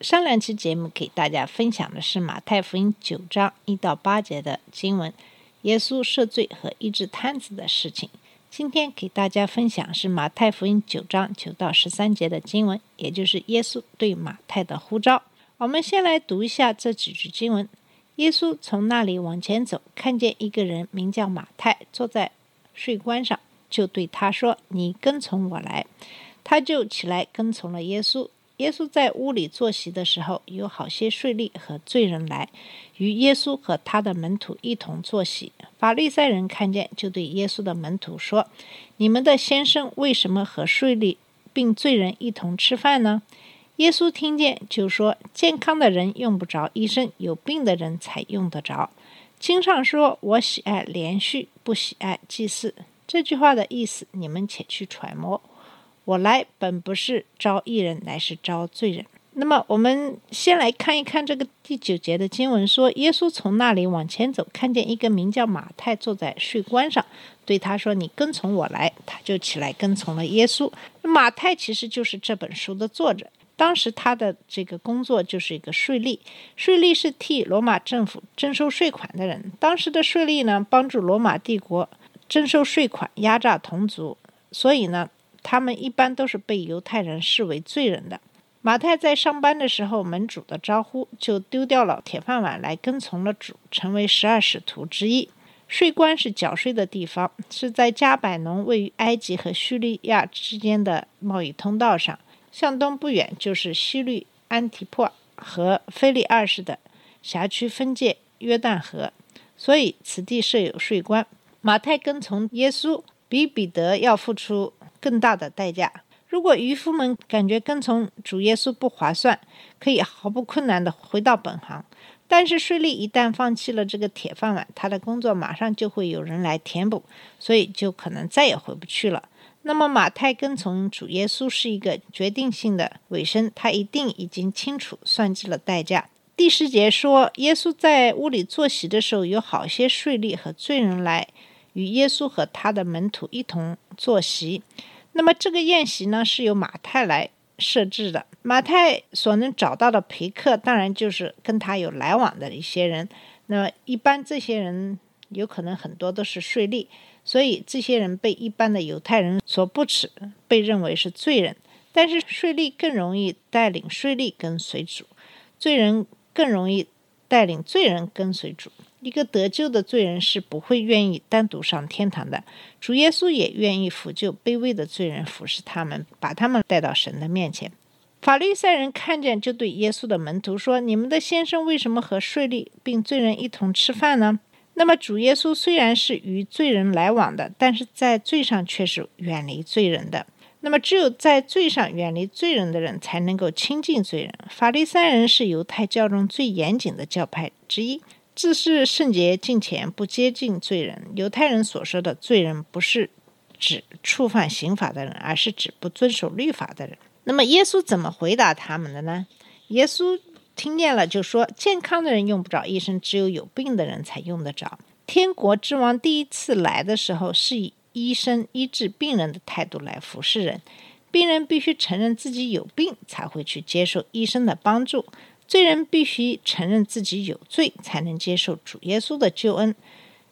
上两期节目给大家分享的是马太福音九章一到八节的经文，耶稣赦罪和医治瘫子的事情。今天给大家分享是马太福音九章九到十三节的经文，也就是耶稣对马太的呼召。我们先来读一下这几句经文。耶稣从那里往前走，看见一个人名叫马太，坐在税关上，就对他说：“你跟从我来。”他就起来跟从了耶稣。耶稣在屋里坐席的时候，有好些税吏和罪人来，与耶稣和他的门徒一同坐席。法利赛人看见，就对耶稣的门徒说：“你们的先生为什么和税吏并罪人一同吃饭呢？”耶稣听见，就说：“健康的人用不着医生，有病的人才用得着。经上说：‘我喜爱连续，不喜爱祭祀。’这句话的意思，你们且去揣摩。我来本不是招义人，乃是招罪人。那么，我们先来看一看这个第九节的经文说，耶稣从那里往前走，看见一个名叫马太坐在税关上，对他说：“你跟从我来。”他就起来跟从了耶稣。马太其实就是这本书的作者。当时他的这个工作就是一个税吏，税吏是替罗马政府征收税款的人。当时的税吏呢，帮助罗马帝国征收税款，压榨同族，所以呢，他们一般都是被犹太人视为罪人的。马太在上班的时候，门主的招呼，就丢掉了铁饭碗，来跟从了主，成为十二使徒之一。税关是缴税的地方，是在加百农位于埃及和叙利亚之间的贸易通道上。向东不远就是西律安提珀和菲利二世的辖区分界约旦河，所以此地设有税关。马太跟从耶稣，比彼得要付出更大的代价。如果渔夫们感觉跟从主耶稣不划算，可以毫不困难地回到本行。但是税吏一旦放弃了这个铁饭碗，他的工作马上就会有人来填补，所以就可能再也回不去了。那么马太跟从主耶稣是一个决定性的尾声，他一定已经清楚算计了代价。第十节说，耶稣在屋里坐席的时候，有好些税吏和罪人来与耶稣和他的门徒一同坐席。那么这个宴席呢，是由马太来设置的。马太所能找到的陪客，当然就是跟他有来往的一些人。那么一般这些人有可能很多都是税吏。所以这些人被一般的犹太人所不耻，被认为是罪人。但是税吏更容易带领税吏跟随主，罪人更容易带领罪人跟随主。一个得救的罪人是不会愿意单独上天堂的。主耶稣也愿意扶救卑微的罪人，服侍他们，把他们带到神的面前。法利赛人看见，就对耶稣的门徒说：“你们的先生为什么和税吏并罪人一同吃饭呢？”那么主耶稣虽然是与罪人来往的，但是在罪上却是远离罪人的。那么只有在罪上远离罪人的人，才能够亲近罪人。法利赛人是犹太教中最严谨的教派之一，自是圣洁敬虔，不接近罪人。犹太人所说的罪人，不是指触犯刑法的人，而是指不遵守律法的人。那么耶稣怎么回答他们的呢？耶稣。听见了就说：“健康的人用不着医生，只有有病的人才用得着。”天国之王第一次来的时候，是以医生医治病人的态度来服侍人。病人必须承认自己有病，才会去接受医生的帮助；罪人必须承认自己有罪，才能接受主耶稣的救恩。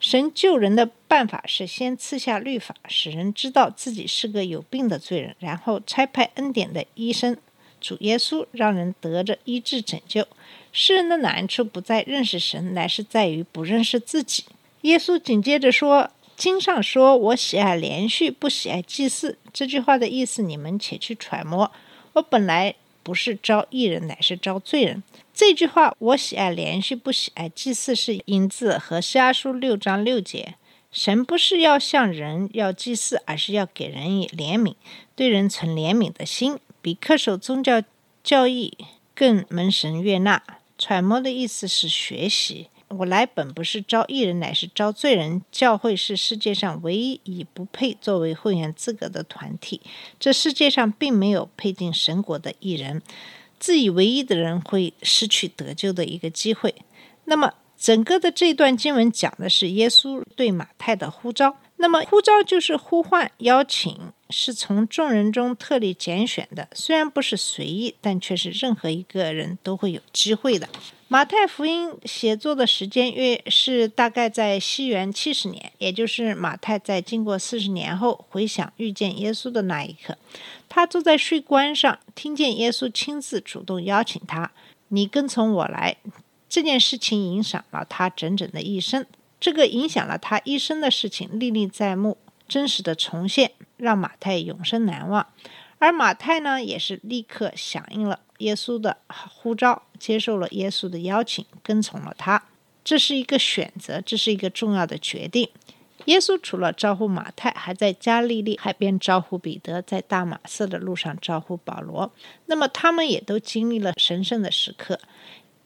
神救人的办法是先赐下律法，使人知道自己是个有病的罪人，然后差派恩典的医生。主耶稣让人得着医治拯救。世人的难处不在认识神，乃是在于不认识自己。耶稣紧接着说：“经上说，我喜爱连续，不喜爱祭祀。”这句话的意思，你们且去揣摩。我本来不是招义人，乃是招罪人。这句话，我喜爱连续，不喜爱祭祀，是引字和瞎书六章六节。神不是要向人要祭祀，而是要给人以怜悯，对人存怜悯的心。比恪守宗教教义更蒙神悦纳。揣摩的意思是学习。我来本不是招义人，乃是招罪人。教会是世界上唯一以不配作为会员资格的团体。这世界上并没有配进神国的义人，自以为一的人会失去得救的一个机会。那么，整个的这段经文讲的是耶稣对马太的呼召。那么，呼召就是呼唤、邀请，是从众人中特立拣选的。虽然不是随意，但却是任何一个人都会有机会的。马太福音写作的时间约是大概在西元七十年，也就是马太在经过四十年后回想遇见耶稣的那一刻。他坐在税关上，听见耶稣亲自主动邀请他：“你跟从我来。”这件事情影响了他整整的一生。这个影响了他一生的事情历历在目，真实的重现，让马太永生难忘。而马太呢，也是立刻响应了耶稣的呼召。接受了耶稣的邀请，跟从了他，这是一个选择，这是一个重要的决定。耶稣除了招呼马太，还在加利利海边招呼彼得，在大马色的路上招呼保罗。那么他们也都经历了神圣的时刻，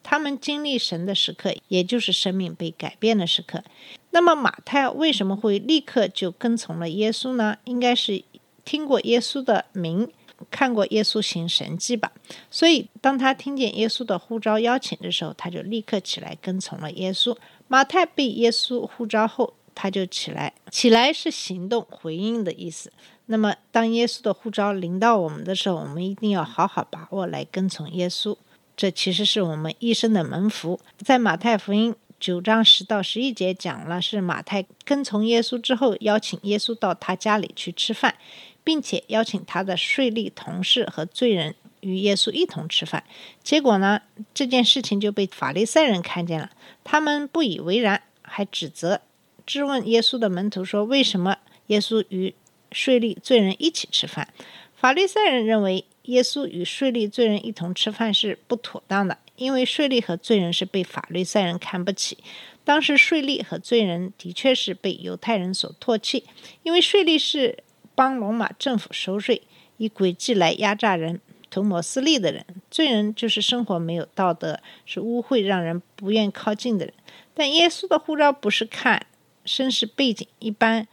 他们经历神的时刻，也就是生命被改变的时刻。那么马太为什么会立刻就跟从了耶稣呢？应该是听过耶稣的名。看过耶稣行神迹吧，所以当他听见耶稣的呼召邀请的时候，他就立刻起来跟从了耶稣。马太被耶稣呼召后，他就起来，起来是行动回应的意思。那么，当耶稣的呼召临到我们的时候，我们一定要好好把握来跟从耶稣。这其实是我们一生的门福。在马太福音九章十到十一节讲了，是马太跟从耶稣之后，邀请耶稣到他家里去吃饭。并且邀请他的税吏同事和罪人与耶稣一同吃饭。结果呢，这件事情就被法利赛人看见了，他们不以为然，还指责、质问耶稣的门徒说：“为什么耶稣与税吏、罪人一起吃饭？”法利赛人认为耶稣与税吏、罪人一同吃饭是不妥当的，因为税吏和罪人是被法利赛人看不起。当时税吏和罪人的确是被犹太人所唾弃，因为税吏是。帮罗马政府收税，以诡计来压榨人、图谋私利的人，罪人就是生活没有道德、是污秽、让人不愿靠近的人。但耶稣的护照不是看身世背景，一般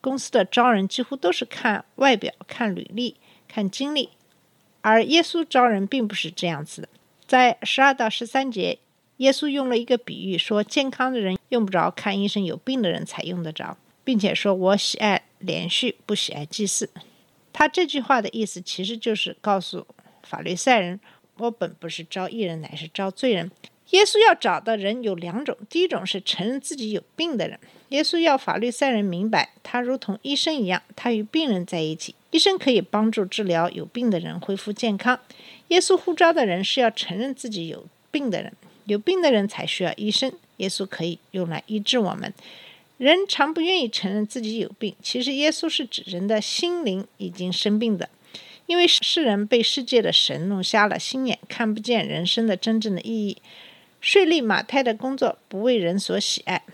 公司的招人几乎都是看外表、看履历、看经历，而耶稣招人并不是这样子的。在十二到十三节，耶稣用了一个比喻，说健康的人用不着看医生，有病的人才用得着。并且说：“我喜爱连续，不喜爱祭祀。”他这句话的意思其实就是告诉法律赛人：“我本不是招义人，乃是招罪人。”耶稣要找的人有两种：第一种是承认自己有病的人。耶稣要法律赛人明白，他如同医生一样，他与病人在一起，医生可以帮助治疗有病的人恢复健康。耶稣呼召的人是要承认自己有病的人，有病的人才需要医生。耶稣可以用来医治我们。人常不愿意承认自己有病，其实耶稣是指人的心灵已经生病的，因为世人被世界的神弄瞎了心眼，看不见人生的真正的意义。税吏马太的工作不为人所喜爱，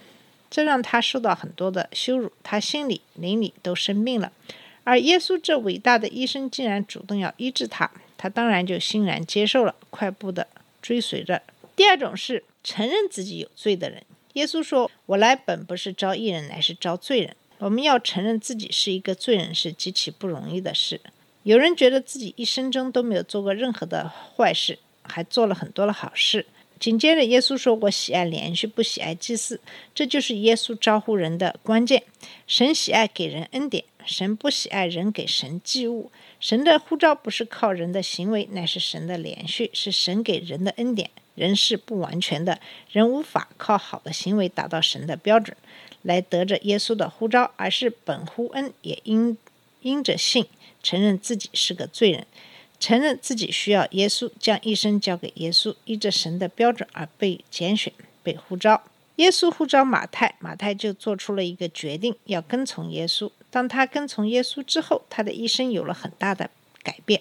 这让他受到很多的羞辱，他心里灵里都生病了。而耶稣这伟大的医生竟然主动要医治他，他当然就欣然接受了，快步的追随着。第二种是承认自己有罪的人。耶稣说：“我来本不是招义人，乃是招罪人。我们要承认自己是一个罪人，是极其不容易的事。有人觉得自己一生中都没有做过任何的坏事，还做了很多的好事。紧接着，耶稣说：‘我喜爱连续，不喜爱祭祀。’这就是耶稣招呼人的关键。神喜爱给人恩典，神不喜爱人给神祭物。神的呼召不是靠人的行为，乃是神的连续，是神给人的恩典。”人是不完全的，人无法靠好的行为达到神的标准，来得着耶稣的呼召，而是本乎恩，也因因着信，承认自己是个罪人，承认自己需要耶稣，将一生交给耶稣，依着神的标准而被拣选、被呼召。耶稣呼召马太，马太就做出了一个决定，要跟从耶稣。当他跟从耶稣之后，他的一生有了很大的改变。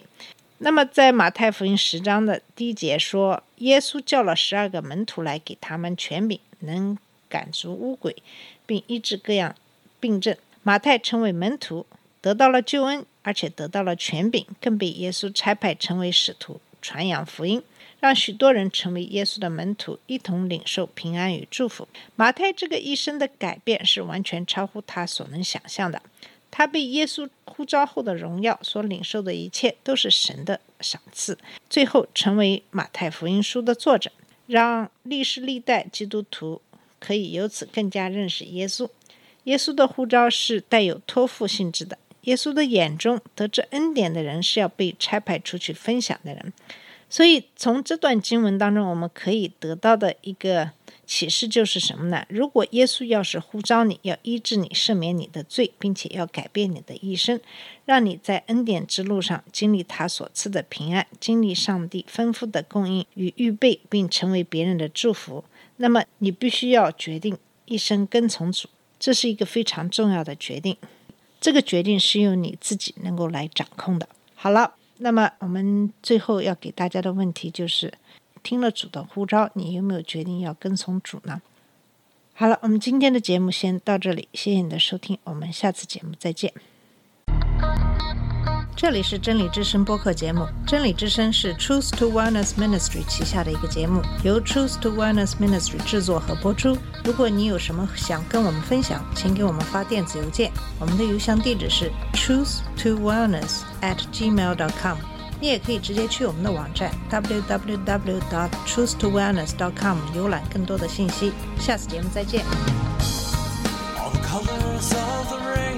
那么，在马太福音十章的第一节说，耶稣叫了十二个门徒来，给他们权柄，能赶逐污鬼，并医治各样病症。马太成为门徒，得到了救恩，而且得到了权柄，更被耶稣差派成为使徒，传扬福音，让许多人成为耶稣的门徒，一同领受平安与祝福。马太这个一生的改变是完全超乎他所能想象的。他被耶稣呼召后的荣耀所领受的一切，都是神的赏赐。最后成为马太福音书的作者，让历世历代基督徒可以由此更加认识耶稣。耶稣的呼召是带有托付性质的。耶稣的眼中，得知恩典的人是要被差派出去分享的人。所以，从这段经文当中，我们可以得到的一个。启示就是什么呢？如果耶稣要是呼召你，要医治你、赦免你的罪，并且要改变你的一生，让你在恩典之路上经历他所赐的平安，经历上帝丰富的供应与预备，并成为别人的祝福，那么你必须要决定一生跟从主。这是一个非常重要的决定，这个决定是由你自己能够来掌控的。好了，那么我们最后要给大家的问题就是。听了主的呼召，你有没有决定要跟从主呢？好了，我们今天的节目先到这里，谢谢你的收听，我们下次节目再见。这里是真理之声播客节目，真理之声是 Truth to Wellness Ministry 旗下的一个节目，由 Truth to Wellness Ministry 制作和播出。如果你有什么想跟我们分享，请给我们发电子邮件，我们的邮箱地址是 truth to wellness at gmail dot com。你也可以直接去我们的网站 www.dot.truth-to-wellness.com 浏览更多的信息。下次节目再见。All the colors of the rain.